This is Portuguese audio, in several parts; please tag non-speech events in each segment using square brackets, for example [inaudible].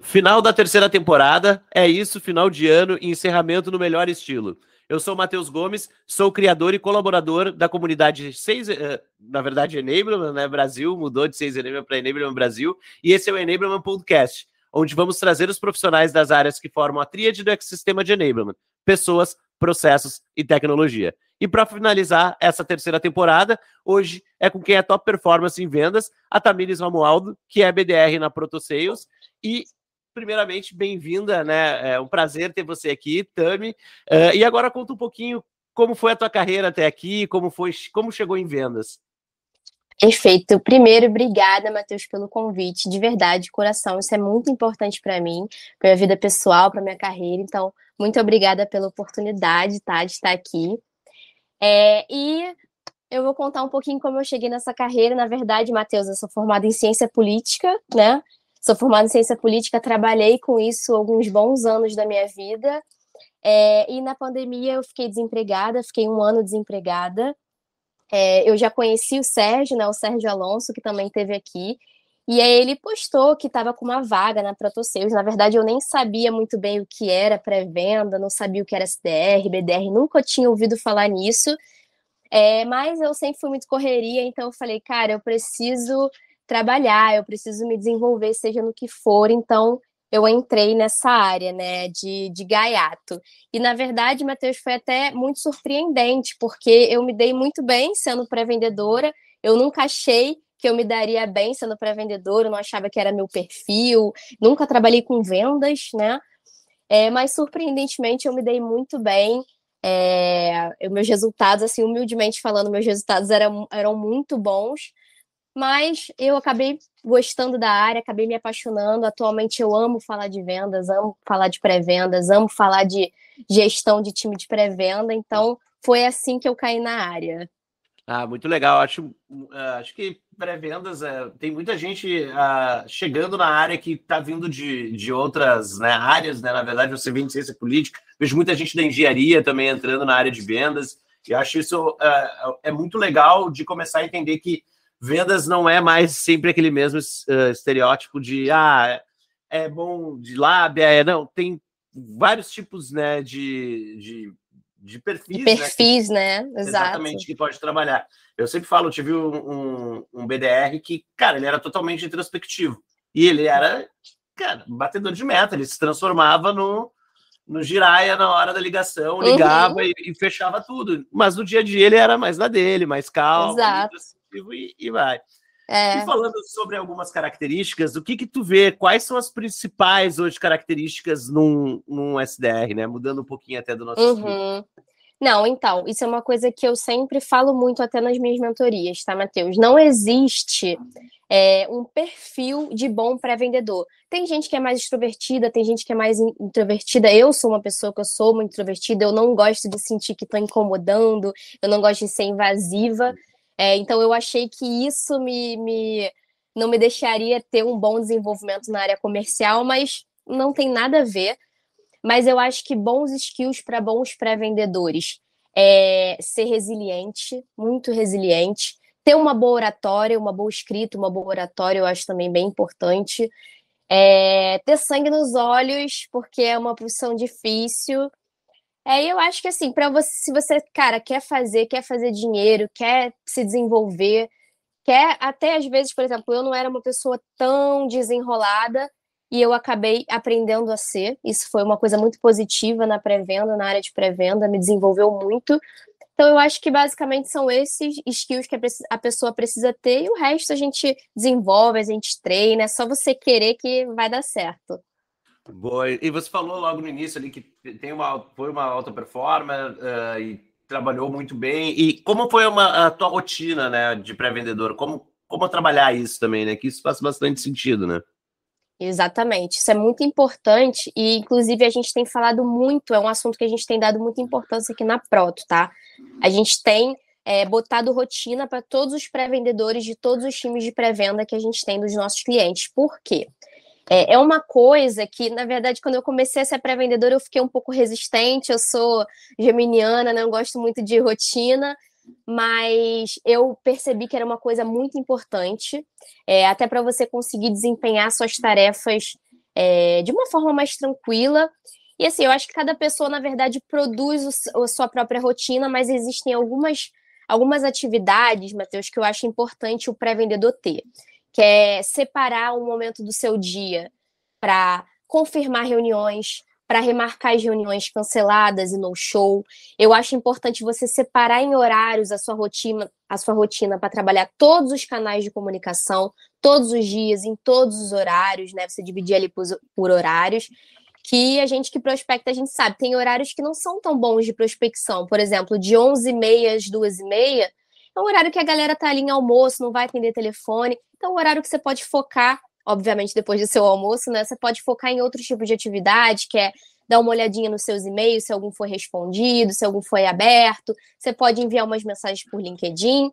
Final da terceira temporada, é isso, final de ano e encerramento no melhor estilo. Eu sou o Matheus Gomes, sou criador e colaborador da comunidade 6, eh, na verdade, Enablement, né? Brasil, mudou de 6 Enablement para Enablement Brasil, e esse é o Enablement Podcast, onde vamos trazer os profissionais das áreas que formam a tríade do ecossistema de Enablement, pessoas, processos e tecnologia. E para finalizar essa terceira temporada, hoje é com quem é top performance em vendas, a Tamires Romualdo, que é BDR na ProtoSales, e primeiramente, bem-vinda, né? É um prazer ter você aqui, Tami. Uh, e agora conta um pouquinho como foi a tua carreira até aqui, como foi, como chegou em vendas. Perfeito. Primeiro, obrigada, Matheus, pelo convite. De verdade, coração, isso é muito importante para mim, para minha vida pessoal, para minha carreira. Então, muito obrigada pela oportunidade, tá, de estar aqui. É, e eu vou contar um pouquinho como eu cheguei nessa carreira. Na verdade, Matheus, eu sou formada em ciência política, né? Sou formada em ciência política, trabalhei com isso alguns bons anos da minha vida. É, e na pandemia eu fiquei desempregada, fiquei um ano desempregada. É, eu já conheci o Sérgio, né, o Sérgio Alonso, que também teve aqui. E aí ele postou que estava com uma vaga na ProtoSales. Na verdade, eu nem sabia muito bem o que era pré-venda, não sabia o que era SDR, BDR, nunca tinha ouvido falar nisso. É, mas eu sempre fui muito correria, então eu falei, cara, eu preciso trabalhar, eu preciso me desenvolver, seja no que for, então eu entrei nessa área, né, de, de gaiato. E, na verdade, Matheus, foi até muito surpreendente, porque eu me dei muito bem sendo pré-vendedora, eu nunca achei que eu me daria bem sendo pré-vendedora, não achava que era meu perfil, nunca trabalhei com vendas, né, é, mas, surpreendentemente, eu me dei muito bem, é, meus resultados, assim, humildemente falando, meus resultados eram, eram muito bons, mas eu acabei gostando da área, acabei me apaixonando. Atualmente eu amo falar de vendas, amo falar de pré-vendas, amo falar de gestão de time de pré-venda, então foi assim que eu caí na área. Ah, muito legal. Acho, uh, acho que pré-vendas uh, tem muita gente uh, chegando na área que está vindo de, de outras né, áreas, né? Na verdade, você vem de ciência política, vejo muita gente da engenharia também entrando na área de vendas. E acho isso é muito legal de começar a entender que vendas não é mais sempre aquele mesmo uh, estereótipo de ah, é bom de lábia, é, não, tem vários tipos né, de, de, de perfis. De perfis, né? né? Exatamente, que pode trabalhar. Eu sempre falo, eu tive um, um, um, BDR que, cara, ele era totalmente introspectivo. E ele era, cara, batedor de meta, ele se transformava no, no giraia na hora da ligação, ligava uhum. e, e, fechava tudo. Mas no dia a dia ele era mais na dele, mais calmo. Exato e, e vai. É. E falando sobre algumas características, o que que tu vê? Quais são as principais hoje características num, num SDR, né? Mudando um pouquinho até do nosso uhum. Não, então, isso é uma coisa que eu sempre falo muito até nas minhas mentorias, tá, Matheus? Não existe é, um perfil de bom pré-vendedor. Tem gente que é mais extrovertida, tem gente que é mais introvertida. Eu sou uma pessoa que eu sou muito introvertida, eu não gosto de sentir que estou incomodando, eu não gosto de ser invasiva. É, então eu achei que isso me, me não me deixaria ter um bom desenvolvimento na área comercial, mas não tem nada a ver. Mas eu acho que bons skills para bons pré-vendedores é ser resiliente, muito resiliente, ter uma boa oratória, uma boa escrita, uma boa oratória, eu acho também bem importante. É, ter sangue nos olhos, porque é uma profissão difícil, é, eu acho que assim, para você, se você, cara, quer fazer, quer fazer dinheiro, quer se desenvolver, quer até às vezes, por exemplo, eu não era uma pessoa tão desenrolada e eu acabei aprendendo a ser. Isso foi uma coisa muito positiva na pré-venda, na área de pré-venda, me desenvolveu muito. Então, eu acho que basicamente são esses skills que a pessoa precisa ter e o resto a gente desenvolve, a gente treina, é só você querer que vai dar certo. Boa. E você falou logo no início ali que tem uma, foi uma alta performance uh, e trabalhou muito bem. E como foi uma, a tua rotina né, de pré-vendedor? Como, como trabalhar isso também, né? Que isso faz bastante sentido, né? Exatamente, isso é muito importante e, inclusive, a gente tem falado muito, é um assunto que a gente tem dado muita importância aqui na Proto, tá? A gente tem é, botado rotina para todos os pré-vendedores de todos os times de pré-venda que a gente tem dos nossos clientes. Por quê? É, é uma coisa que, na verdade, quando eu comecei a ser pré-vendedora, eu fiquei um pouco resistente. Eu sou geminiana, não gosto muito de rotina, mas eu percebi que era uma coisa muito importante, é, até para você conseguir desempenhar suas tarefas é, de uma forma mais tranquila. E assim, eu acho que cada pessoa, na verdade, produz o, a sua própria rotina, mas existem algumas, algumas atividades, Matheus, que eu acho importante o pré-vendedor ter, que é separar um momento do seu dia para confirmar reuniões, para remarcar as reuniões canceladas e no show. Eu acho importante você separar em horários a sua rotina, a sua rotina para trabalhar todos os canais de comunicação, todos os dias, em todos os horários, né? Você dividir ali por, por horários. Que a gente que prospecta, a gente sabe, tem horários que não são tão bons de prospecção. Por exemplo, de 11h30 às 2h30, é um horário que a galera tá ali em almoço, não vai atender telefone. Então, é um horário que você pode focar obviamente depois do seu almoço, né? Você pode focar em outros tipos de atividade, que é dar uma olhadinha nos seus e-mails, se algum foi respondido, se algum foi aberto. Você pode enviar umas mensagens por LinkedIn.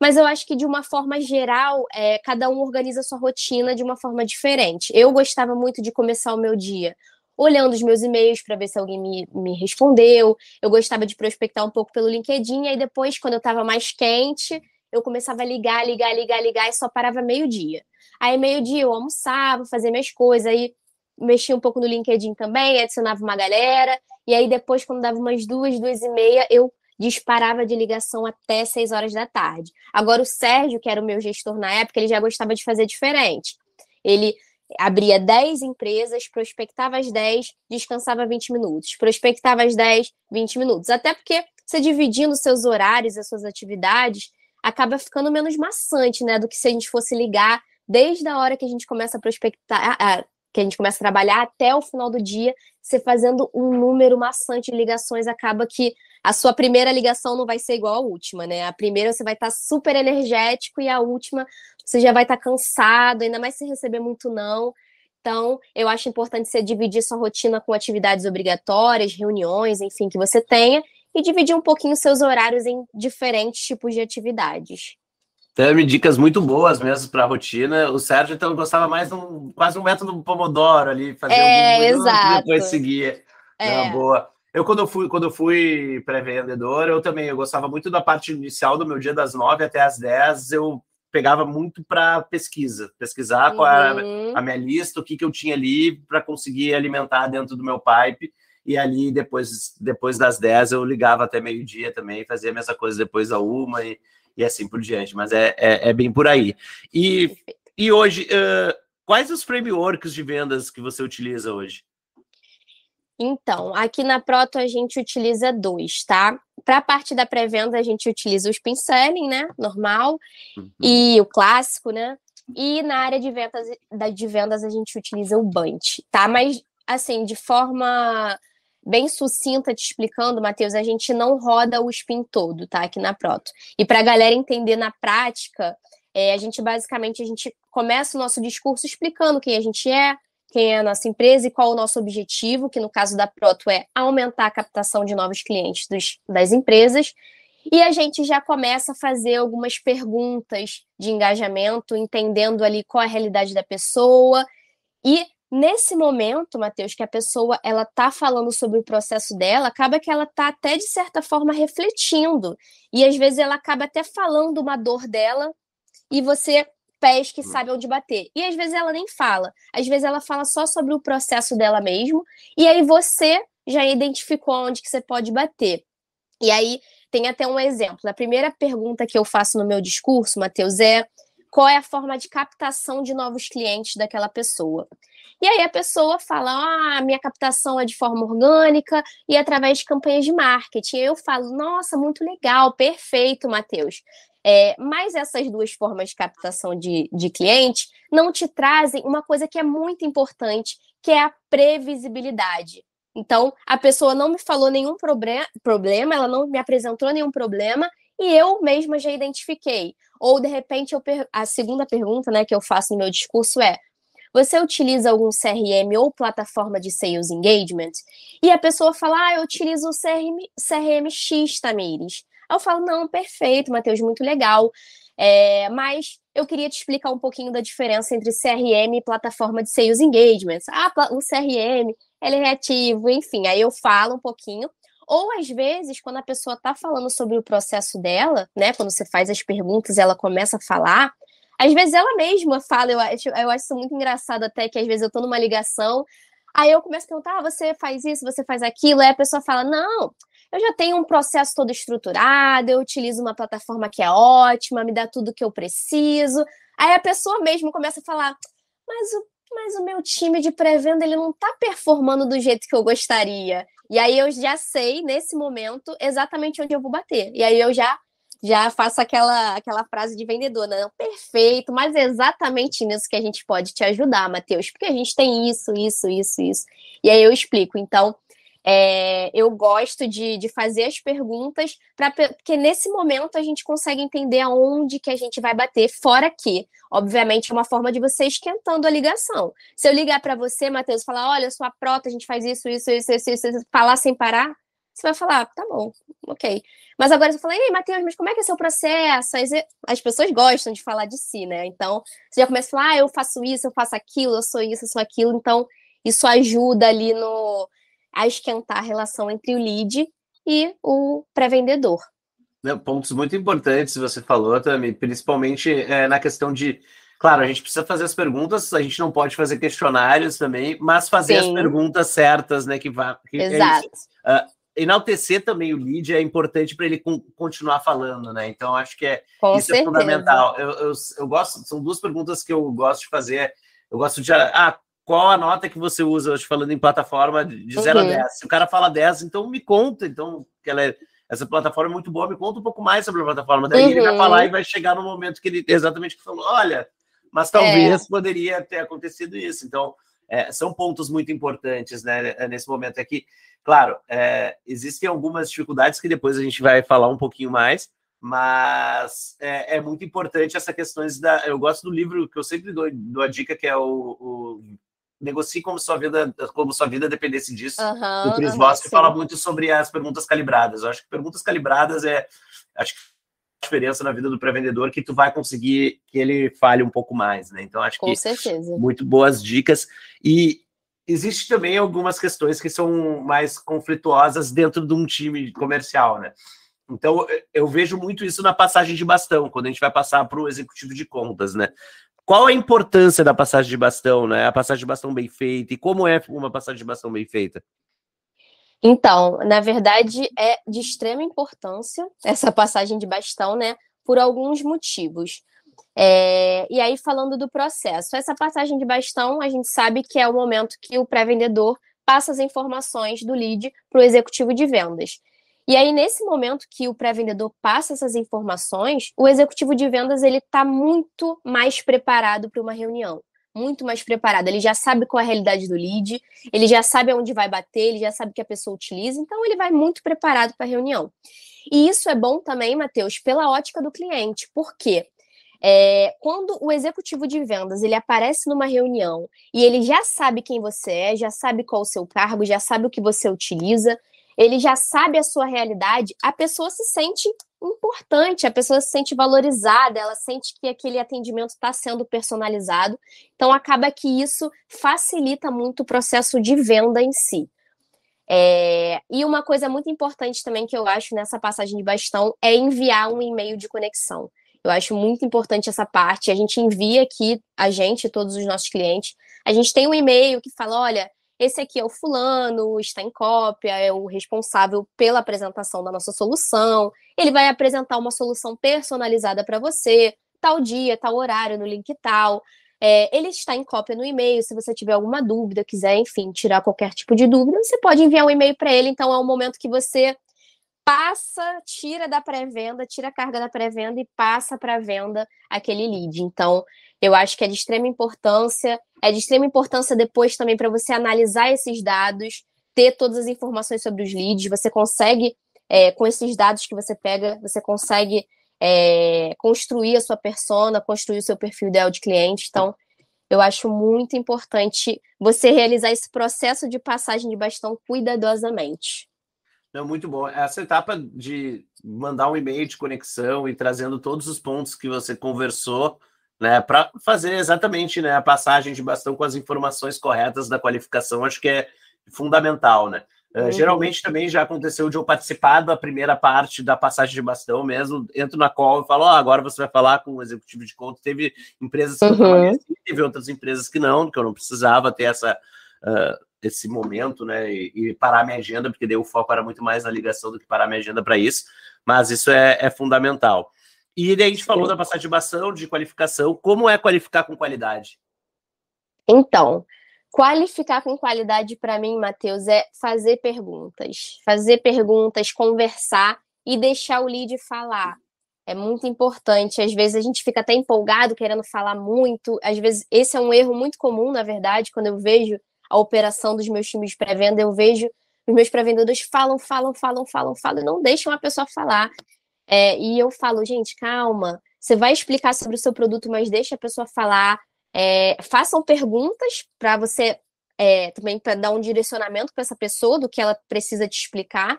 Mas eu acho que, de uma forma geral, é, cada um organiza a sua rotina de uma forma diferente. Eu gostava muito de começar o meu dia olhando os meus e-mails para ver se alguém me, me respondeu. Eu gostava de prospectar um pouco pelo LinkedIn, e aí depois, quando eu estava mais quente, eu começava a ligar, ligar, ligar, ligar, e só parava meio-dia. Aí, meio-dia, eu almoçava, fazia minhas coisas, aí mexia um pouco no LinkedIn também, adicionava uma galera, e aí depois, quando dava umas duas, duas e meia, eu disparava de ligação até seis horas da tarde. Agora, o Sérgio, que era o meu gestor na época, ele já gostava de fazer diferente. Ele abria 10 empresas, prospectava as 10, descansava 20 minutos. Prospectava as 10, 20 minutos. Até porque você dividindo seus horários, as suas atividades, acaba ficando menos maçante, né? Do que se a gente fosse ligar desde a hora que a gente começa a prospectar, que a gente começa a trabalhar até o final do dia, você fazendo um número maçante de ligações, acaba que a sua primeira ligação não vai ser igual à última, né? A primeira você vai estar tá super energético e a última você já vai estar tá cansado, ainda mais se receber muito não. Então, eu acho importante você dividir sua rotina com atividades obrigatórias, reuniões, enfim, que você tenha, e dividir um pouquinho seus horários em diferentes tipos de atividades. Tami, dicas muito boas mesmo para a rotina. O Sérgio então gostava mais de um, quase um método Pomodoro ali, fazer é, um e depois seguia. É. boa. Eu quando eu fui quando eu fui pré-vendedor, eu também eu gostava muito da parte inicial do meu dia das nove até as dez. Eu pegava muito para pesquisa, pesquisar uhum. qual era a minha lista, o que, que eu tinha ali para conseguir alimentar dentro do meu pipe. E ali, depois, depois das 10, eu ligava até meio-dia também, fazia a mesma coisa depois da uma, e e assim por diante. Mas é, é, é bem por aí. E, e hoje, uh, quais os frameworks de vendas que você utiliza hoje? Então, aqui na Proto a gente utiliza dois, tá? Para a parte da pré-venda, a gente utiliza o spin selling, né? Normal, uhum. e o clássico, né? E na área de vendas, de vendas a gente utiliza o Bunch, tá? Mas, assim, de forma bem sucinta te explicando, Matheus, a gente não roda o spin todo, tá? Aqui na Proto. E para a galera entender na prática, é, a gente basicamente a gente começa o nosso discurso explicando quem a gente é, quem é a nossa empresa e qual o nosso objetivo, que no caso da Proto é aumentar a captação de novos clientes dos, das empresas. E a gente já começa a fazer algumas perguntas de engajamento, entendendo ali qual é a realidade da pessoa e Nesse momento, Matheus, que a pessoa ela tá falando sobre o processo dela, acaba que ela tá até de certa forma refletindo. E às vezes ela acaba até falando uma dor dela e você pesca e hum. sabe onde bater. E às vezes ela nem fala. Às vezes ela fala só sobre o processo dela mesmo, e aí você já identificou onde que você pode bater. E aí tem até um exemplo. A primeira pergunta que eu faço no meu discurso, Matheus, é qual é a forma de captação de novos clientes daquela pessoa. E aí a pessoa fala: ah, minha captação é de forma orgânica e através de campanhas de marketing. Eu falo: nossa, muito legal, perfeito, Matheus. É, mas essas duas formas de captação de, de clientes não te trazem uma coisa que é muito importante, que é a previsibilidade. Então, a pessoa não me falou nenhum problema, ela não me apresentou nenhum problema, e eu mesma já identifiquei. Ou, de repente, a segunda pergunta né, que eu faço no meu discurso é: você utiliza algum CRM ou plataforma de sales engagement? E a pessoa fala, ah, eu utilizo o CRM, CRM X, Tamires. Aí eu falo, não, perfeito, Matheus, muito legal. É, mas eu queria te explicar um pouquinho da diferença entre CRM e plataforma de sales engagement. Ah, o CRM, ele é reativo, enfim, aí eu falo um pouquinho. Ou às vezes, quando a pessoa está falando sobre o processo dela, né? Quando você faz as perguntas, ela começa a falar, Às vezes ela mesma fala, eu acho, eu acho isso muito engraçado até, que às vezes eu tô numa ligação, aí eu começo a perguntar, ah, você faz isso, você faz aquilo, aí a pessoa fala, não, eu já tenho um processo todo estruturado, eu utilizo uma plataforma que é ótima, me dá tudo que eu preciso. Aí a pessoa mesmo começa a falar, mas o, mas o meu time de pré-venda ele não está performando do jeito que eu gostaria. E aí eu já sei, nesse momento, exatamente onde eu vou bater. E aí eu já já faço aquela, aquela frase de vendedor, não, perfeito, mas é exatamente nisso que a gente pode te ajudar, Matheus, porque a gente tem isso, isso, isso, isso. E aí eu explico. Então, é, eu gosto de, de fazer as perguntas, pra, porque nesse momento a gente consegue entender aonde que a gente vai bater, fora que, obviamente, é uma forma de você esquentando a ligação. Se eu ligar para você, Matheus, falar, olha, sua prota, a gente faz isso, isso, isso, isso, isso, isso, falar sem parar, você vai falar, tá bom, ok. Mas agora você fala, ei, Matheus, mas como é que é seu processo? As pessoas gostam de falar de si, né? Então, você já começa a falar, ah, eu faço isso, eu faço aquilo, eu sou isso, eu sou aquilo. Então, isso ajuda ali no a esquentar a relação entre o lead e o pré-vendedor. Pontos muito importantes você falou também, principalmente é, na questão de. Claro, a gente precisa fazer as perguntas, a gente não pode fazer questionários também, mas fazer Sim. as perguntas certas, né? Que vá. Que é Exato. É uh, enaltecer também o lead é importante para ele continuar falando, né? Então, acho que é, Com isso é certeza. é fundamental. Eu, eu, eu, gosto, são duas perguntas que eu gosto de fazer. Eu gosto de. Ah, qual a nota que você usa, hoje falando em plataforma, de 0 uhum. a 10? Se o cara fala 10, então me conta, então, que ela é, essa plataforma é muito boa, me conta um pouco mais sobre a plataforma. Daí uhum. ele vai uhum. falar e vai chegar no momento que ele exatamente que falou: olha, mas talvez é. poderia ter acontecido isso. Então, é, são pontos muito importantes né, nesse momento aqui. Claro, é, existem algumas dificuldades que depois a gente vai falar um pouquinho mais, mas é, é, muito importante essa questão da. Eu gosto do livro que eu sempre dou, dou a dica, que é o, o negocie como sua vida, como sua vida dependesse disso. Uhum, do Chris uhum, Voss, sim. fala muito sobre as perguntas calibradas. Eu acho que perguntas calibradas é acho que a diferença na vida do pré-vendedor que tu vai conseguir que ele fale um pouco mais, né? Então acho Com que certeza. muito boas dicas e existe também algumas questões que são mais conflituosas dentro de um time comercial, né? Então, eu vejo muito isso na passagem de bastão, quando a gente vai passar para o executivo de contas, né? Qual a importância da passagem de bastão, né? A passagem de bastão bem feita e como é uma passagem de bastão bem feita? Então, na verdade, é de extrema importância essa passagem de bastão, né? Por alguns motivos. É, e aí, falando do processo, essa passagem de bastão, a gente sabe que é o momento que o pré-vendedor passa as informações do lead para o executivo de vendas. E aí, nesse momento que o pré-vendedor passa essas informações, o executivo de vendas ele está muito mais preparado para uma reunião. Muito mais preparado. Ele já sabe qual é a realidade do lead, ele já sabe aonde vai bater, ele já sabe que a pessoa utiliza, então ele vai muito preparado para a reunião. E isso é bom também, Matheus, pela ótica do cliente. Por quê? É, quando o executivo de vendas ele aparece numa reunião e ele já sabe quem você é, já sabe qual o seu cargo, já sabe o que você utiliza, ele já sabe a sua realidade, a pessoa se sente importante, a pessoa se sente valorizada, ela sente que aquele atendimento está sendo personalizado. Então, acaba que isso facilita muito o processo de venda em si. É... E uma coisa muito importante também que eu acho nessa passagem de bastão é enviar um e-mail de conexão. Eu acho muito importante essa parte. A gente envia aqui, a gente, todos os nossos clientes, a gente tem um e-mail que fala: olha, esse aqui é o fulano, está em cópia, é o responsável pela apresentação da nossa solução. Ele vai apresentar uma solução personalizada para você, tal dia, tal horário, no link tal. É, ele está em cópia no e-mail. Se você tiver alguma dúvida, quiser, enfim, tirar qualquer tipo de dúvida, você pode enviar um e-mail para ele. Então, é um momento que você passa, tira da pré-venda, tira a carga da pré-venda e passa para a venda aquele lead. Então, eu acho que é de extrema importância. É de extrema importância depois também para você analisar esses dados, ter todas as informações sobre os leads. Você consegue, é, com esses dados que você pega, você consegue é, construir a sua persona, construir o seu perfil ideal de cliente. Então, eu acho muito importante você realizar esse processo de passagem de bastão cuidadosamente. Não, muito bom. Essa etapa de mandar um e-mail de conexão e trazendo todos os pontos que você conversou né, para fazer exatamente né, a passagem de bastão com as informações corretas da qualificação, acho que é fundamental, né? Uh, Geralmente também já aconteceu de eu participar da primeira parte da passagem de bastão mesmo, entro na call e falo, oh, agora você vai falar com o executivo de conta. Teve empresas que uhum. eu teve outras empresas que não, que eu não precisava ter essa, uh, esse momento, né, e, e, parar minha agenda, porque daí o foco era muito mais na ligação do que parar minha agenda para isso, mas isso é, é, fundamental. E daí a gente falou da passagem de bastão, de qualificação, como é qualificar com qualidade? Então, Qualificar com qualidade para mim, Matheus, é fazer perguntas. Fazer perguntas, conversar e deixar o lead falar. É muito importante. Às vezes a gente fica até empolgado, querendo falar muito. Às vezes, esse é um erro muito comum, na verdade, quando eu vejo a operação dos meus times de pré-venda, eu vejo os meus pré-vendedores falam, falam, falam, falam, falam e não deixam a pessoa falar. É, e eu falo, gente, calma, você vai explicar sobre o seu produto, mas deixa a pessoa falar, é, façam perguntas para você é, também para dar um direcionamento para essa pessoa do que ela precisa te explicar.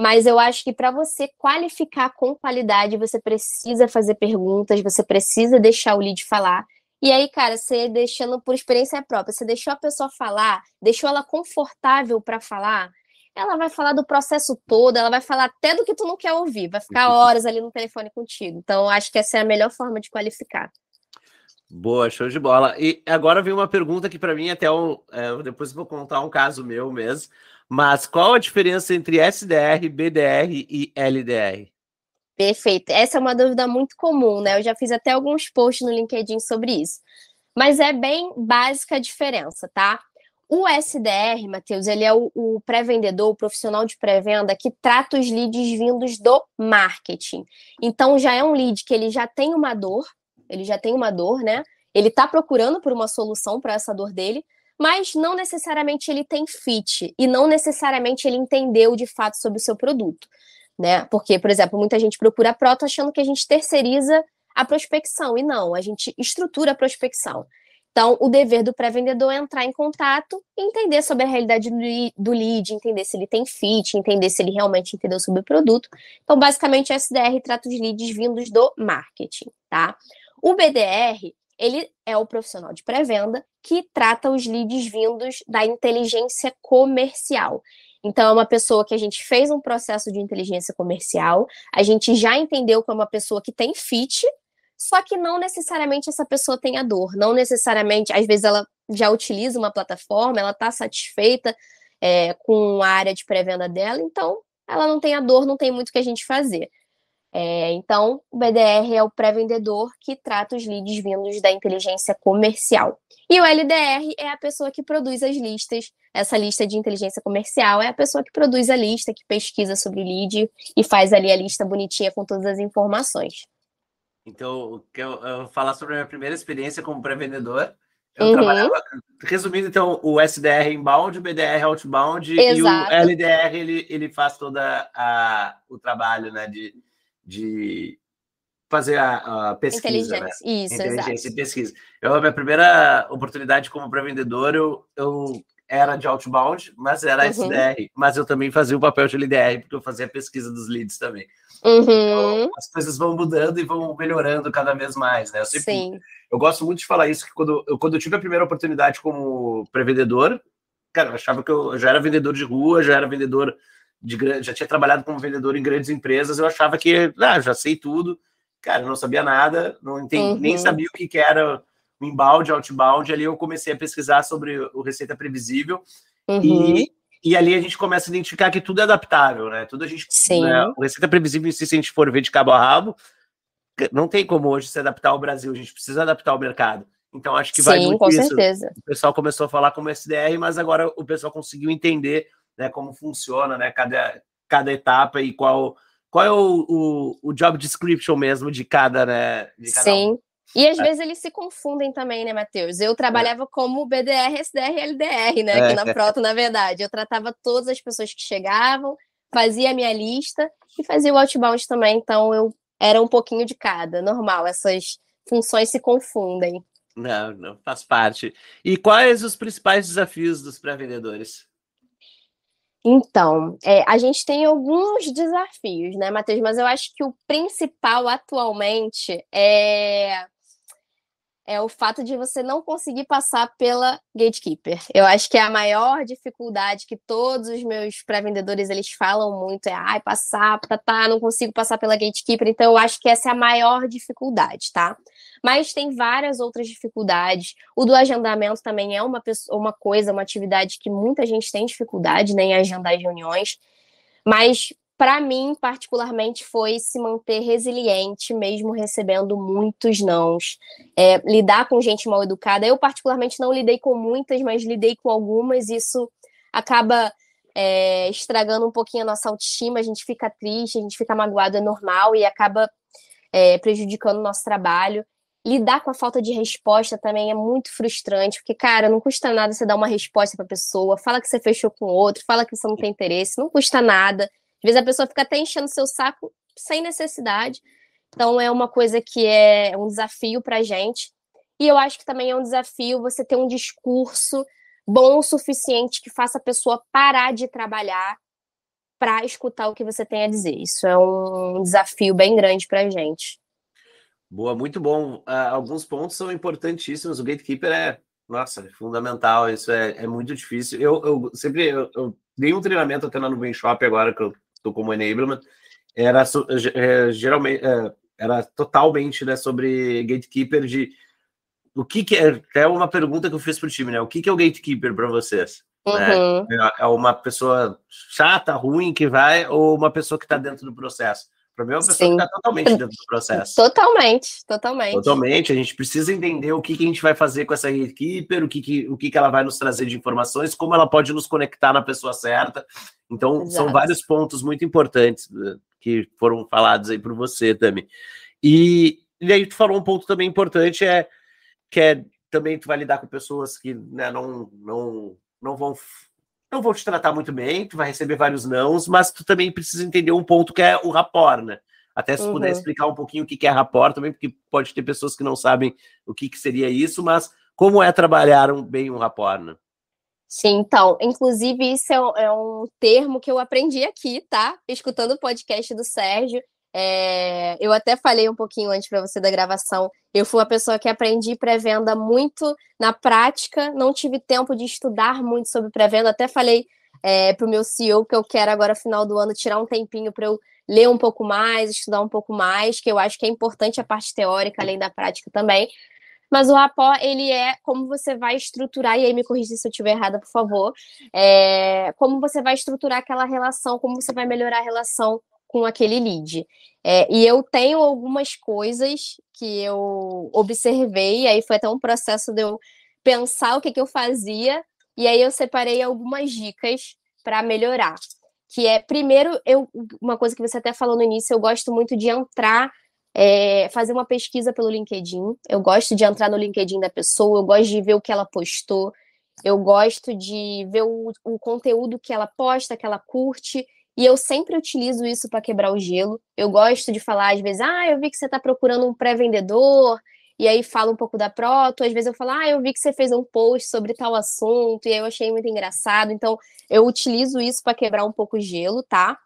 Mas eu acho que para você qualificar com qualidade, você precisa fazer perguntas, você precisa deixar o lead falar. E aí, cara, você deixando por experiência própria, você deixou a pessoa falar, deixou ela confortável para falar, ela vai falar do processo todo, ela vai falar até do que tu não quer ouvir, vai ficar horas ali no telefone contigo. Então, acho que essa é a melhor forma de qualificar. Boa, show de bola. E agora vem uma pergunta que para mim até um, é, depois vou contar um caso meu mesmo. Mas qual a diferença entre SDR, BDR e LDR? Perfeito. Essa é uma dúvida muito comum, né? Eu já fiz até alguns posts no LinkedIn sobre isso. Mas é bem básica a diferença, tá? O SDR, Matheus, ele é o, o pré-vendedor, o profissional de pré-venda que trata os leads vindos do marketing. Então já é um lead que ele já tem uma dor, ele já tem uma dor, né? Ele está procurando por uma solução para essa dor dele, mas não necessariamente ele tem fit e não necessariamente ele entendeu de fato sobre o seu produto, né? Porque, por exemplo, muita gente procura a Proto achando que a gente terceiriza a prospecção e não, a gente estrutura a prospecção. Então, o dever do pré-vendedor é entrar em contato, entender sobre a realidade do lead, entender se ele tem fit, entender se ele realmente entendeu sobre o produto. Então, basicamente, o SDR trata os leads vindos do marketing, tá? O BDR, ele é o profissional de pré-venda que trata os leads vindos da inteligência comercial. Então, é uma pessoa que a gente fez um processo de inteligência comercial, a gente já entendeu que é uma pessoa que tem fit, só que não necessariamente essa pessoa tem a dor, não necessariamente, às vezes ela já utiliza uma plataforma, ela está satisfeita é, com a área de pré-venda dela, então ela não tem a dor, não tem muito o que a gente fazer. É, então, o BDR é o pré-vendedor que trata os leads vindos da inteligência comercial. E o LDR é a pessoa que produz as listas. Essa lista de inteligência comercial é a pessoa que produz a lista, que pesquisa sobre lead e faz ali a lista bonitinha com todas as informações. Então, eu, eu vou falar sobre a minha primeira experiência como pré-vendedor. Eu uhum. trabalhava, resumindo, então, o SDR inbound, o BDR outbound Exato. e o LDR ele, ele faz toda a, o trabalho né, de, de fazer a, a pesquisa. Inteligência, né? isso, Inteligência exato. e pesquisa. Eu, a minha primeira oportunidade como pré-vendedor, eu, eu era de outbound, mas era uhum. SDR, mas eu também fazia o papel de LDR, porque eu fazia a pesquisa dos leads também. Uhum. Então, as coisas vão mudando e vão melhorando cada vez mais, né? Eu sempre, Sim. Eu gosto muito de falar isso, que quando eu, quando eu tive a primeira oportunidade como pré-vendedor, cara, eu achava que eu já era vendedor de rua, já era vendedor de já tinha trabalhado como vendedor em grandes empresas, eu achava que ah, já sei tudo. Cara, eu não sabia nada, não entendi, uhum. nem sabia o que, que era inbound, outbound. Ali eu comecei a pesquisar sobre o Receita Previsível. Uhum. E, e ali a gente começa a identificar que tudo é adaptável, né? Tudo a gente. Sim. Né? O Receita Previsível, se a gente for ver de cabo a rabo, não tem como hoje se adaptar ao Brasil, a gente precisa adaptar ao mercado. Então acho que Sim, vai muito com isso. certeza. O pessoal começou a falar como SDR, mas agora o pessoal conseguiu entender né, como funciona, né, cada, cada etapa e qual, qual é o, o, o job description mesmo de cada, né, de cada Sim. Um. E às é. vezes eles se confundem também, né, Matheus? Eu trabalhava é. como BDR, SDR LDR, né? Aqui é. na Proto, na verdade. Eu tratava todas as pessoas que chegavam, fazia a minha lista e fazia o outbound também. Então eu era um pouquinho de cada. Normal, essas funções se confundem. Não, não faz parte. E quais os principais desafios dos pré-vendedores? Então, é, a gente tem alguns desafios, né, Matheus? Mas eu acho que o principal atualmente é, é o fato de você não conseguir passar pela gatekeeper. Eu acho que é a maior dificuldade que todos os meus pré-vendedores eles falam muito é, ai, passar, tá, tá, não consigo passar pela gatekeeper. Então eu acho que essa é a maior dificuldade, tá? Mas tem várias outras dificuldades. O do agendamento também é uma, uma coisa, uma atividade que muita gente tem dificuldade né, em agendar reuniões. Mas para mim, particularmente, foi se manter resiliente, mesmo recebendo muitos nãos. É, lidar com gente mal educada. Eu, particularmente, não lidei com muitas, mas lidei com algumas. Isso acaba é, estragando um pouquinho a nossa autoestima. A gente fica triste, a gente fica magoado, é normal, e acaba é, prejudicando o nosso trabalho. Lidar com a falta de resposta também é muito frustrante, porque, cara, não custa nada você dar uma resposta para pessoa, fala que você fechou com outro, fala que você não tem interesse, não custa nada. Às vezes a pessoa fica até enchendo seu saco sem necessidade. Então é uma coisa que é um desafio para a gente. E eu acho que também é um desafio você ter um discurso bom o suficiente que faça a pessoa parar de trabalhar para escutar o que você tem a dizer. Isso é um desafio bem grande para a gente. Boa, muito bom. Uh, alguns pontos são importantíssimos. O gatekeeper é, nossa, é fundamental. Isso é, é muito difícil. Eu, eu sempre eu, eu, dei um treinamento até na Nuvem Shop agora que eu estou como enablement, era é, geralmente é, era totalmente né, sobre gatekeeper de o que, que é até uma pergunta que eu fiz para o time, né? O que, que é o gatekeeper para vocês? Né? Uhum. Né? É uma pessoa chata, ruim que vai, ou uma pessoa que está dentro do processo? Para mim, é uma pessoa Sim. que está totalmente dentro do processo. Totalmente, totalmente. Totalmente. A gente precisa entender o que, que a gente vai fazer com essa gatekeeper, o que, que, o que, que ela vai nos trazer de informações, como ela pode nos conectar na pessoa certa. Então, Exato. são vários pontos muito importantes eh, que foram falados aí por você também. E, e aí, tu falou um ponto também importante, é que é também tu vai lidar com pessoas que né, não, não, não vão não vou te tratar muito bem, tu vai receber vários nãos, mas tu também precisa entender um ponto que é o rapport, né? Até se uhum. puder explicar um pouquinho o que é rapport também, porque pode ter pessoas que não sabem o que, que seria isso, mas como é trabalhar um, bem um rapport, né? Sim, então, inclusive isso é um, é um termo que eu aprendi aqui, tá? Escutando o podcast do Sérgio, é, eu até falei um pouquinho antes para você da gravação. Eu fui uma pessoa que aprendi pré-venda muito na prática, não tive tempo de estudar muito sobre pré-venda. Até falei é, para o meu CEO que eu quero agora, final do ano, tirar um tempinho para eu ler um pouco mais, estudar um pouco mais, que eu acho que é importante a parte teórica, além da prática também. Mas o rapport, ele é como você vai estruturar, e aí me corrija se eu estiver errada, por favor, é, como você vai estruturar aquela relação, como você vai melhorar a relação com aquele lead. É, e eu tenho algumas coisas que eu observei, aí foi até um processo de eu pensar o que, que eu fazia, e aí eu separei algumas dicas para melhorar. Que é, primeiro, eu, uma coisa que você até falou no início, eu gosto muito de entrar, é, fazer uma pesquisa pelo LinkedIn. Eu gosto de entrar no LinkedIn da pessoa, eu gosto de ver o que ela postou, eu gosto de ver o, o conteúdo que ela posta, que ela curte, e eu sempre utilizo isso para quebrar o gelo. Eu gosto de falar, às vezes, ah, eu vi que você está procurando um pré-vendedor, e aí falo um pouco da Proto. Às vezes eu falo, ah, eu vi que você fez um post sobre tal assunto, e aí eu achei muito engraçado. Então, eu utilizo isso para quebrar um pouco o gelo, tá?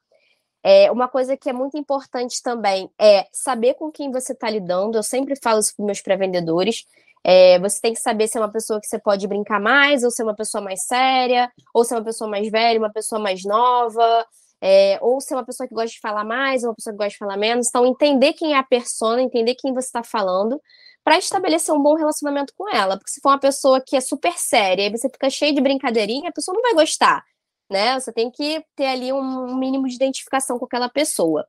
É, uma coisa que é muito importante também é saber com quem você está lidando. Eu sempre falo isso para meus pré-vendedores. É, você tem que saber se é uma pessoa que você pode brincar mais, ou se é uma pessoa mais séria, ou se é uma pessoa mais velha, uma pessoa mais nova é, ou ser uma pessoa que gosta de falar mais, ou uma pessoa que gosta de falar menos. Então, entender quem é a persona, entender quem você está falando, para estabelecer um bom relacionamento com ela. Porque se for uma pessoa que é super séria e você fica cheio de brincadeirinha, a pessoa não vai gostar. Né? Você tem que ter ali um mínimo de identificação com aquela pessoa.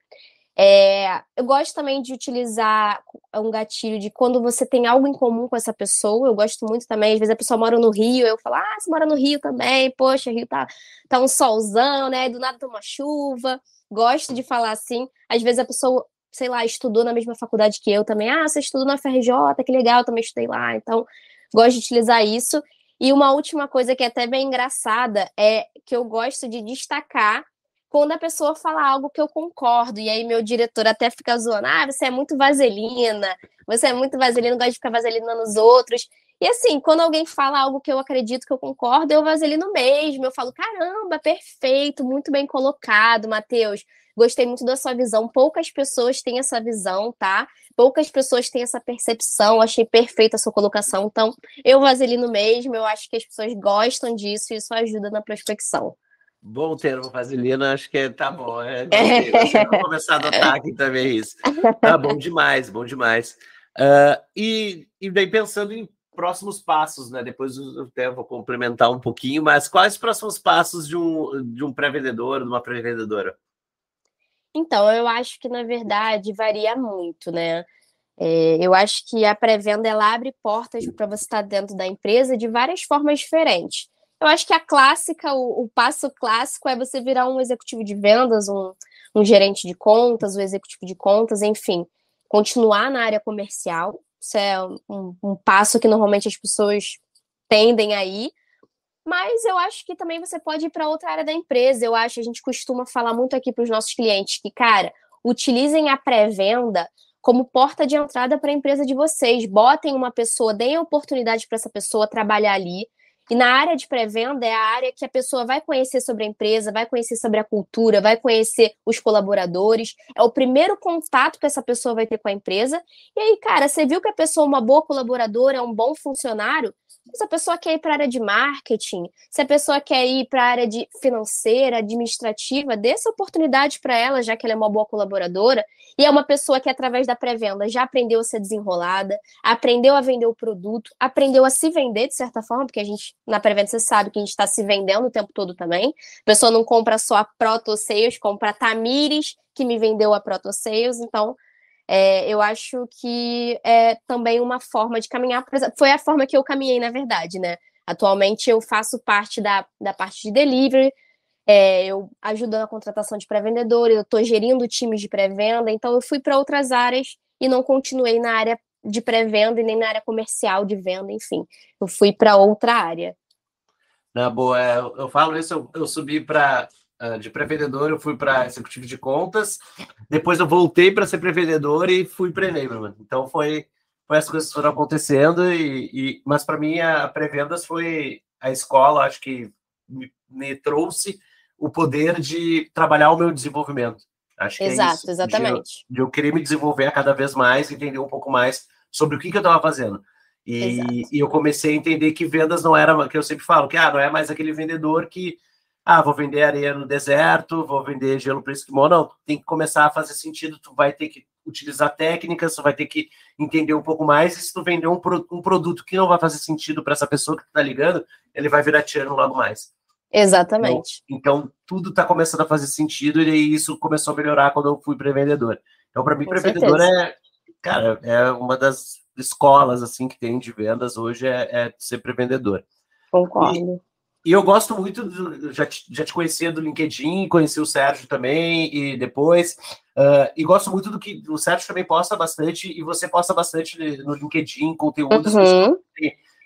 É, eu gosto também de utilizar um gatilho de quando você tem algo em comum com essa pessoa. Eu gosto muito também, às vezes a pessoa mora no Rio, eu falo, ah, você mora no Rio também, poxa, Rio tá, tá um solzão, né? Do nada tá uma chuva. Gosto de falar assim. Às vezes a pessoa, sei lá, estudou na mesma faculdade que eu também. Ah, você estudou na FRJ, que legal, eu também estudei lá. Então, gosto de utilizar isso. E uma última coisa que é até bem engraçada é que eu gosto de destacar quando a pessoa fala algo que eu concordo, e aí meu diretor até fica zoando, ah, você é muito vaselina, você é muito vaselina, gosta de ficar vaselina nos outros. E assim, quando alguém fala algo que eu acredito que eu concordo, eu vaselino mesmo. Eu falo, caramba, perfeito, muito bem colocado, Matheus. Gostei muito da sua visão. Poucas pessoas têm essa visão, tá? Poucas pessoas têm essa percepção. Achei perfeita a sua colocação. Então, eu vaselino mesmo. Eu acho que as pessoas gostam disso e isso ajuda na prospecção. Bom termo, vaselina, acho que tá bom. É, é. Vou começar a [laughs] adotar aqui também isso. Tá [laughs] bom demais, bom demais. Uh, e, e daí pensando em próximos passos, né? Depois eu até vou complementar um pouquinho, mas quais os próximos passos de um, de um pré-vendedor, de uma pré-vendedora? Então, eu acho que, na verdade, varia muito, né? É, eu acho que a pré-venda ela abre portas para você estar dentro da empresa de várias formas diferentes. Eu acho que a clássica, o, o passo clássico é você virar um executivo de vendas, um, um gerente de contas, um executivo de contas, enfim, continuar na área comercial. Isso é um, um passo que normalmente as pessoas tendem a ir. Mas eu acho que também você pode ir para outra área da empresa. Eu acho, a gente costuma falar muito aqui para os nossos clientes que, cara, utilizem a pré-venda como porta de entrada para a empresa de vocês. Botem uma pessoa, deem oportunidade para essa pessoa trabalhar ali. E na área de pré-venda é a área que a pessoa vai conhecer sobre a empresa, vai conhecer sobre a cultura, vai conhecer os colaboradores. É o primeiro contato que essa pessoa vai ter com a empresa. E aí, cara, você viu que a pessoa é uma boa colaboradora, é um bom funcionário? Se a pessoa quer ir para a área de marketing, se a pessoa quer ir para a área de financeira, administrativa, dê essa oportunidade para ela, já que ela é uma boa colaboradora. E é uma pessoa que, através da pré-venda, já aprendeu a ser desenrolada, aprendeu a vender o produto, aprendeu a se vender, de certa forma, porque a gente, na pré-venda, você sabe que a gente está se vendendo o tempo todo também. A pessoa não compra só a Proto Sales, compra a Tamires, que me vendeu a Proto Sales. Então, é, eu acho que é também uma forma de caminhar. Foi a forma que eu caminhei, na verdade, né? Atualmente eu faço parte da, da parte de delivery, é, eu ajudo na contratação de pré-vendedores, eu estou gerindo times de pré-venda, então eu fui para outras áreas e não continuei na área de pré-venda e nem na área comercial de venda, enfim. Eu fui para outra área. Na boa, é, eu, eu falo isso, eu, eu subi para de pré-vendedor, eu fui para executivo de contas, depois eu voltei para ser pré-vendedor e fui enablement. Então foi, foi as coisas foram acontecendo, e, e mas para mim a pré-vendas foi a escola, acho que me, me, trouxe o poder de trabalhar o meu desenvolvimento. Acho que Exato, é isso, exatamente. De, de, eu querer me desenvolver cada vez mais, entender um pouco mais sobre o que, que eu estava fazendo. E, e, eu comecei a entender que vendas não era, que eu sempre falo, que ah, não é mais aquele vendedor que ah, vou vender areia no deserto, vou vender gelo para esquimó. Não, tem que começar a fazer sentido, tu vai ter que utilizar técnicas, tu vai ter que entender um pouco mais, e se tu vender um, pro, um produto que não vai fazer sentido para essa pessoa que está ligando, ele vai virar tirano logo mais. Exatamente. Então, então tudo está começando a fazer sentido, e isso começou a melhorar quando eu fui pré-vendedor. Então, para mim, pré-vendedor é, cara, é uma das escolas assim que tem de vendas hoje é, é ser pré-vendedor. Concordo. E, e eu gosto muito, do, já, te, já te conhecia do LinkedIn, conheci o Sérgio também, e depois. Uh, e gosto muito do que o Sérgio também posta bastante, e você posta bastante no LinkedIn, conteúdos. Uhum.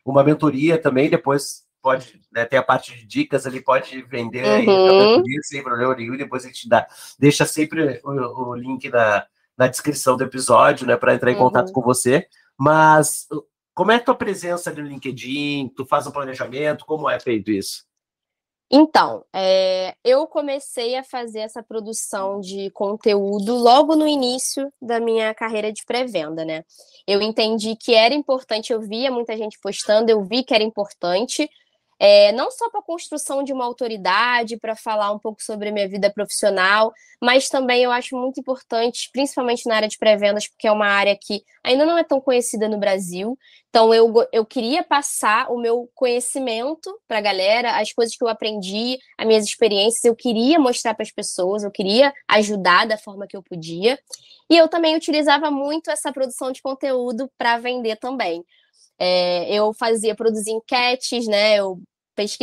Uma mentoria também, depois pode né, ter a parte de dicas ali, pode vender uhum. aí, sem problema nenhum, depois a gente dá. Deixa sempre o, o link na, na descrição do episódio, né, para entrar em uhum. contato com você. Mas como é a tua presença no LinkedIn? Tu faz um planejamento? Como é feito isso? Então, é, eu comecei a fazer essa produção de conteúdo logo no início da minha carreira de pré-venda, né? Eu entendi que era importante, eu via muita gente postando, eu vi que era importante, é, não só para a construção de uma autoridade, para falar um pouco sobre a minha vida profissional, mas também eu acho muito importante, principalmente na área de pré-vendas, porque é uma área que ainda não é tão conhecida no Brasil. Então, eu, eu queria passar o meu conhecimento para a galera, as coisas que eu aprendi, as minhas experiências, eu queria mostrar para as pessoas, eu queria ajudar da forma que eu podia. E eu também utilizava muito essa produção de conteúdo para vender também. É, eu fazia, produzir enquetes, né? Eu,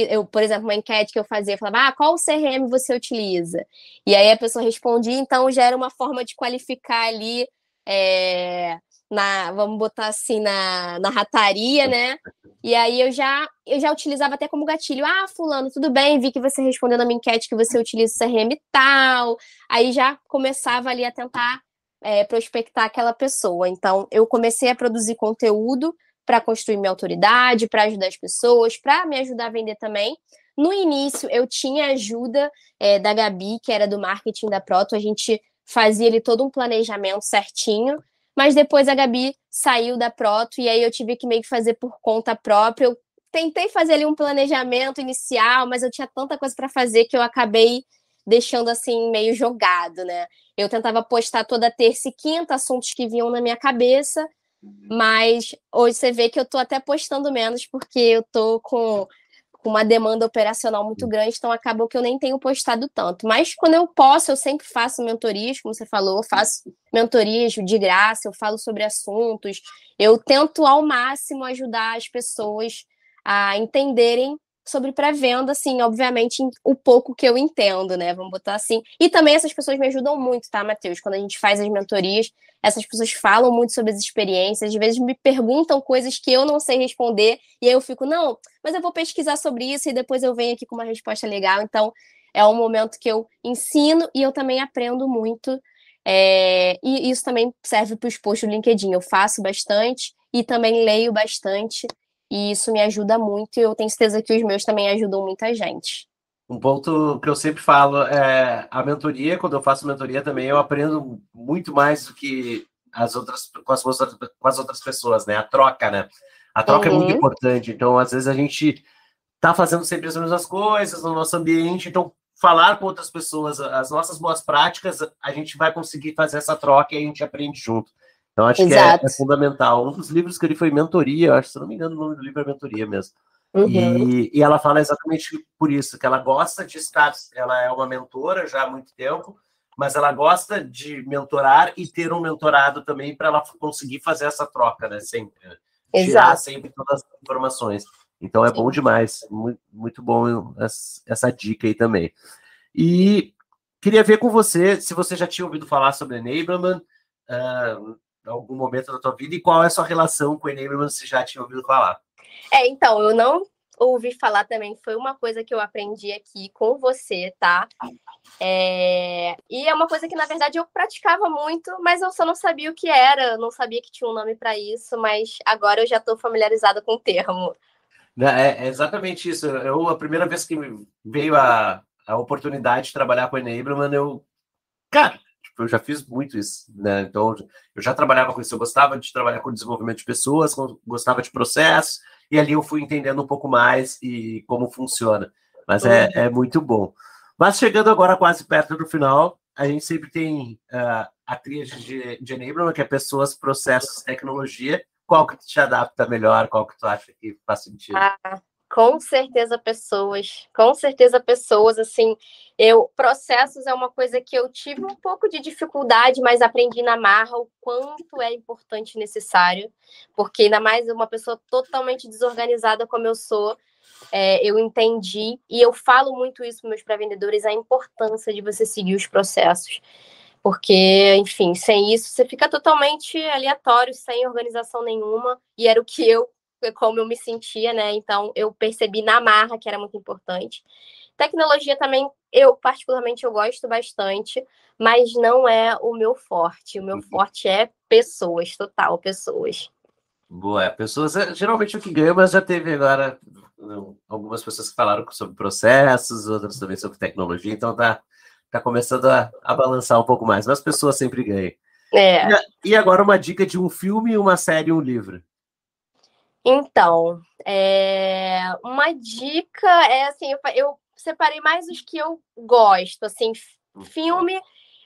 eu, por exemplo, uma enquete que eu fazia, falava, ah, qual CRM você utiliza? E aí a pessoa respondia, então já era uma forma de qualificar ali, é, na, vamos botar assim, na, na rataria, né? E aí eu já, eu já utilizava até como gatilho, ah, fulano, tudo bem, vi que você respondeu na minha enquete que você utiliza CRM e tal. Aí já começava ali a tentar é, prospectar aquela pessoa. Então, eu comecei a produzir conteúdo para construir minha autoridade, para ajudar as pessoas, para me ajudar a vender também. No início, eu tinha ajuda é, da Gabi, que era do marketing da Proto, a gente fazia ali todo um planejamento certinho, mas depois a Gabi saiu da Proto e aí eu tive que meio que fazer por conta própria. Eu tentei fazer ali um planejamento inicial, mas eu tinha tanta coisa para fazer que eu acabei deixando assim meio jogado, né? Eu tentava postar toda terça e quinta assuntos que vinham na minha cabeça, mas hoje você vê que eu tô até postando menos porque eu tô com uma demanda operacional muito grande, então acabou que eu nem tenho postado tanto. Mas quando eu posso, eu sempre faço mentorias, como você falou, faço mentorias de graça, eu falo sobre assuntos, eu tento ao máximo ajudar as pessoas a entenderem sobre pré-venda, assim, obviamente, o pouco que eu entendo, né? Vamos botar assim. E também essas pessoas me ajudam muito, tá, Matheus? Quando a gente faz as mentorias, essas pessoas falam muito sobre as experiências, às vezes me perguntam coisas que eu não sei responder, e aí eu fico, não, mas eu vou pesquisar sobre isso e depois eu venho aqui com uma resposta legal. Então, é um momento que eu ensino e eu também aprendo muito. É... e isso também serve para os posts do LinkedIn. Eu faço bastante e também leio bastante. E isso me ajuda muito e eu tenho certeza que os meus também ajudam muita gente. Um ponto que eu sempre falo é a mentoria, quando eu faço mentoria também, eu aprendo muito mais do que as outras com as outras, com as outras pessoas, né? A troca, né? A troca uhum. é muito uhum. importante. Então, às vezes a gente tá fazendo sempre as mesmas coisas no nosso ambiente, então falar com outras pessoas as nossas boas práticas, a gente vai conseguir fazer essa troca e a gente aprende junto. Então, acho Exato. que é, é, fundamental. Um dos livros que ele foi mentoria, acho, se não me engano, o nome do livro é mentoria mesmo. Uhum. E, e ela fala exatamente por isso, que ela gosta de estar, ela é uma mentora já há muito tempo, mas ela gosta de mentorar e ter um mentorado também para ela conseguir fazer essa troca, né? Sempre. Exato. Tirar sempre todas as informações. Então é Sim. bom demais, muito, muito bom essa, essa dica aí também. E queria ver com você se você já tinha ouvido falar sobre enablement, uh, algum momento da tua vida e qual é a sua relação com o enablement, se já tinha ouvido falar. É, então, eu não ouvi falar também, foi uma coisa que eu aprendi aqui com você, tá? É... E é uma coisa que, na verdade, eu praticava muito, mas eu só não sabia o que era, não sabia que tinha um nome para isso, mas agora eu já estou familiarizada com o termo. Né, é, é exatamente isso. Eu, a primeira vez que veio a, a oportunidade de trabalhar com o Enablement, eu. Cara, eu já fiz muito isso, né? Então, eu já trabalhava com isso, eu gostava de trabalhar com desenvolvimento de pessoas, gostava de processos, e ali eu fui entendendo um pouco mais e como funciona. Mas é, uhum. é muito bom. Mas chegando agora quase perto do final, a gente sempre tem uh, a tríade de, de enablement, que é pessoas, processos, tecnologia. Qual que te adapta melhor? Qual que tu acha que faz sentido? Ah, com certeza pessoas, com certeza pessoas, assim, eu, processos é uma coisa que eu tive um pouco de dificuldade, mas aprendi na marra o quanto é importante e necessário, porque ainda mais uma pessoa totalmente desorganizada como eu sou, é, eu entendi, e eu falo muito isso para meus pré-vendedores, a importância de você seguir os processos, porque, enfim, sem isso você fica totalmente aleatório, sem organização nenhuma, e era o que eu como eu me sentia, né? Então eu percebi na marra que era muito importante. Tecnologia também, eu particularmente eu gosto bastante, mas não é o meu forte. O meu uhum. forte é pessoas, total, pessoas. Boa, é, pessoas é geralmente o que ganha, mas já teve agora algumas pessoas que falaram sobre processos, outras também sobre tecnologia, então tá, tá começando a, a balançar um pouco mais, mas pessoas sempre ganham. É. E, e agora uma dica de um filme, uma série, um livro. Então, é... uma dica é assim, eu, separei mais os que eu gosto, assim, filme,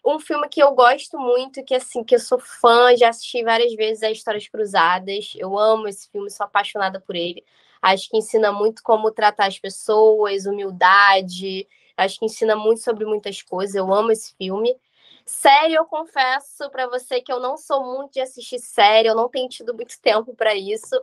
um filme que eu gosto muito, que assim, que eu sou fã, já assisti várias vezes é Histórias Cruzadas. Eu amo esse filme, sou apaixonada por ele. Acho que ensina muito como tratar as pessoas, humildade. Acho que ensina muito sobre muitas coisas. Eu amo esse filme. Série, eu confesso para você que eu não sou muito de assistir série, eu não tenho tido muito tempo para isso.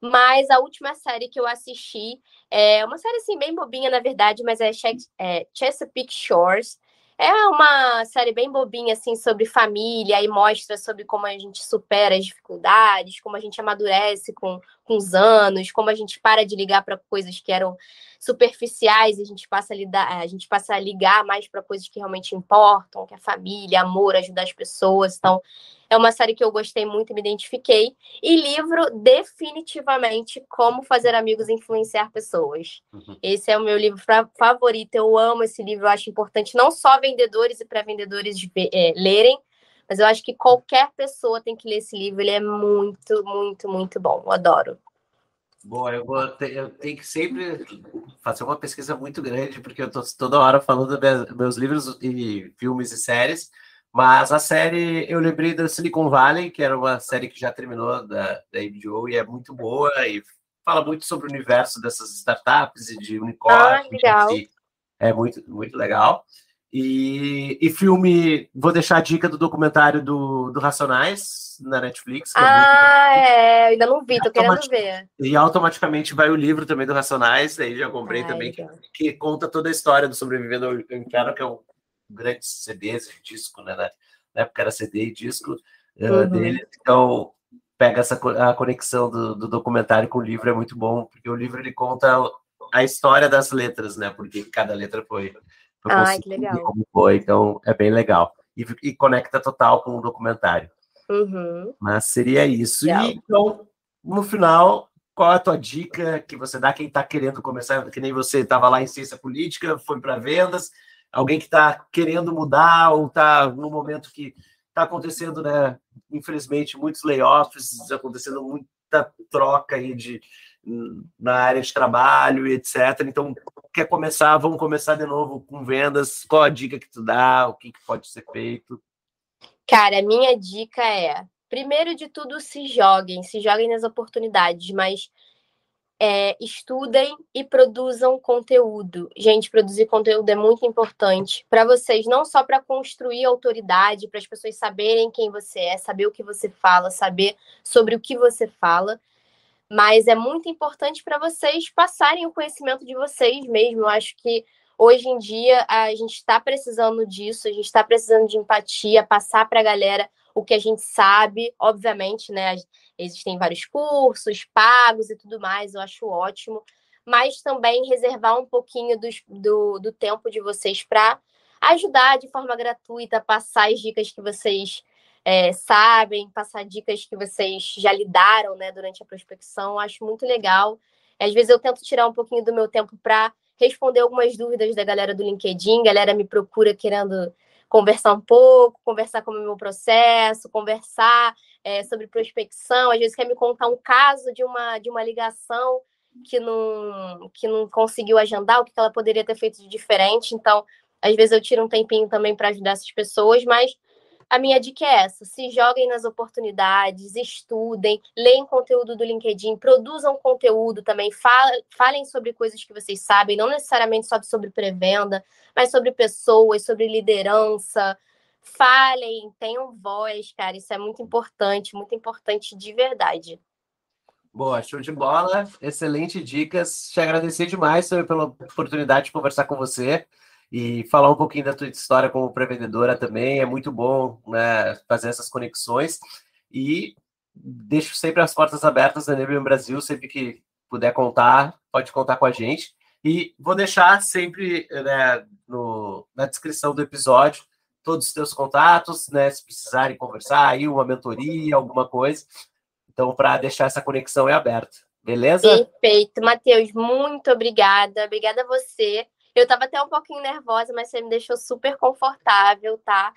Mas a última série que eu assisti é uma série assim bem bobinha, na verdade, mas é, é Chesapeake Shores. É uma série bem bobinha, assim, sobre família e mostra sobre como a gente supera as dificuldades, como a gente amadurece com, com os anos, como a gente para de ligar para coisas que eram superficiais e a gente passa a, lidar, a gente passa a ligar mais para coisas que realmente importam, que é família, amor, ajudar as pessoas. Então, é uma série que eu gostei muito, me identifiquei. E livro, definitivamente, Como Fazer Amigos e Influenciar Pessoas. Uhum. Esse é o meu livro favorito, eu amo esse livro, eu acho importante não só vendedores e pré-vendedores é, lerem, mas eu acho que qualquer pessoa tem que ler esse livro, ele é muito, muito, muito bom, eu adoro. Bom, eu, vou ter, eu tenho que sempre fazer uma pesquisa muito grande, porque eu estou toda hora falando dos meus livros e filmes e séries, mas a série, eu lembrei da Silicon Valley, que era uma série que já terminou da, da HBO e é muito boa e fala muito sobre o universo dessas startups e de unicórnios. Ah. É muito, muito legal. E, e filme, vou deixar a dica do documentário do, do Racionais na Netflix. É ah, é, ainda não vi, tô querendo ver. E automaticamente vai o livro também do Racionais, aí já comprei Ai, também, que, que, conta toda a história do Sobrevivendo ao Inferno, que é um grande CD, de disco, né? Na época era CD e disco uh, uhum. dele. Então, pega essa a conexão do, do documentário com o livro, é muito bom, porque o livro ele conta a história das letras, né? Porque cada letra foi ah, que legal. Como foi, então é bem legal. E, e conecta total com o documentário. Uhum. Mas seria isso. Legal. E então, no final, qual a tua dica que você dá quem está querendo começar, que nem você estava lá em ciência política, foi para vendas, alguém que está querendo mudar ou está no momento que está acontecendo, né? Infelizmente, muitos layoffs, acontecendo muita troca aí de, na área de trabalho e etc. Então, quer começar, vamos começar de novo com vendas. Qual a dica que tu dá? O que, que pode ser feito? Cara, minha dica é, primeiro de tudo, se joguem, se joguem nas oportunidades, mas é, estudem e produzam conteúdo. Gente, produzir conteúdo é muito importante para vocês, não só para construir autoridade, para as pessoas saberem quem você é, saber o que você fala, saber sobre o que você fala, mas é muito importante para vocês passarem o conhecimento de vocês mesmo. Eu acho que hoje em dia a gente está precisando disso, a gente está precisando de empatia, passar para a galera o que a gente sabe, obviamente, né? Existem vários cursos pagos e tudo mais, eu acho ótimo, mas também reservar um pouquinho do, do, do tempo de vocês para ajudar de forma gratuita, passar as dicas que vocês é, sabem, passar dicas que vocês já lidaram né, durante a prospecção. Acho muito legal. Às vezes eu tento tirar um pouquinho do meu tempo para responder algumas dúvidas da galera do LinkedIn. Galera me procura querendo conversar um pouco, conversar como é o meu processo, conversar é, sobre prospecção. Às vezes quer me contar um caso de uma, de uma ligação que não, que não conseguiu agendar, o que ela poderia ter feito de diferente. Então, às vezes eu tiro um tempinho também para ajudar essas pessoas, mas a minha dica é essa: se joguem nas oportunidades, estudem, leem conteúdo do LinkedIn, produzam conteúdo também, falem sobre coisas que vocês sabem, não necessariamente só sobre pré-venda, mas sobre pessoas, sobre liderança. Falem, tenham voz, cara, isso é muito importante, muito importante de verdade. Boa, show de bola, excelente dicas. Te agradecer demais pela oportunidade de conversar com você e falar um pouquinho da tua história como pré-vendedora também. É muito bom né, fazer essas conexões e deixo sempre as portas abertas da Nebium Brasil, sempre que puder contar, pode contar com a gente. E vou deixar sempre né, no, na descrição do episódio todos os teus contatos, né? Se precisarem conversar aí, uma mentoria, alguma coisa. Então, para deixar essa conexão é aberta. Beleza? Perfeito, Matheus. Muito obrigada. Obrigada a você eu estava até um pouquinho nervosa, mas você me deixou super confortável, tá?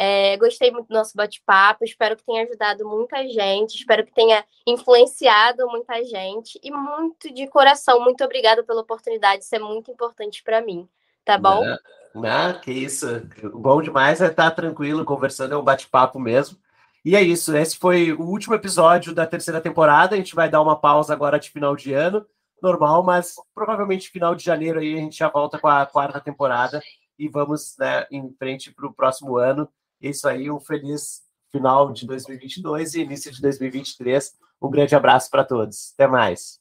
É, gostei muito do nosso bate-papo, espero que tenha ajudado muita gente, espero que tenha influenciado muita gente e muito de coração, muito obrigada pela oportunidade, isso é muito importante para mim, tá bom? Ah, que isso, bom demais é estar tranquilo, conversando, é um bate-papo mesmo. E é isso, esse foi o último episódio da terceira temporada, a gente vai dar uma pausa agora de final de ano, normal, mas provavelmente final de janeiro aí a gente já volta com a quarta temporada e vamos né, em frente para o próximo ano. Isso aí, um feliz final de 2022 e início de 2023. Um grande abraço para todos. Até mais.